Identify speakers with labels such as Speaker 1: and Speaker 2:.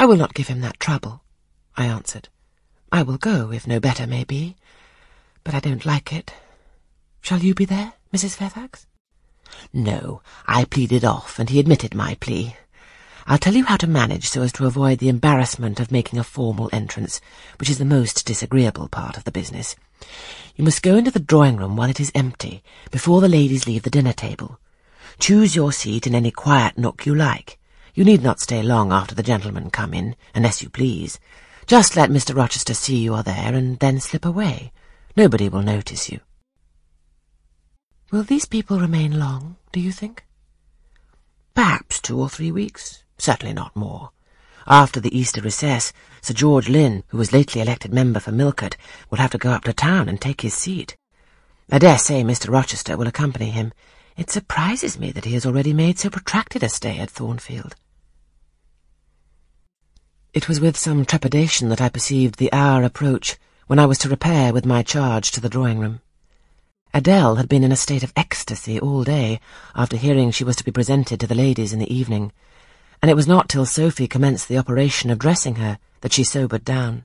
Speaker 1: I will not give him that trouble, I answered. I will go, if no better may be, but I don't like it. Shall you be there, Mrs. Fairfax?
Speaker 2: No, I pleaded off, and he admitted my plea. I'll tell you how to manage so as to avoid the embarrassment of making a formal entrance, which is the most disagreeable part of the business. You must go into the drawing-room while it is empty, before the ladies leave the dinner-table. Choose your seat in any quiet nook you like. You need not stay long after the gentlemen come in, unless you please. Just let Mr. Rochester see you are there, and then slip away. Nobody will notice you.
Speaker 1: Will these people remain long, do you think?
Speaker 2: Perhaps two or three weeks. Certainly not more. After the Easter recess, Sir George Lynn, who was lately elected member for Millcote, will have to go up to town and take his seat. I dare say Mr. Rochester will accompany him. It surprises me that he has already made so protracted a stay at Thornfield. It was with some trepidation that I perceived the hour approach when I was to repair with my charge to the drawing-room. Adele had been in a state of ecstasy all day after hearing she was to be presented to the ladies in the evening, and it was not till Sophie commenced the operation of dressing her that she sobered down.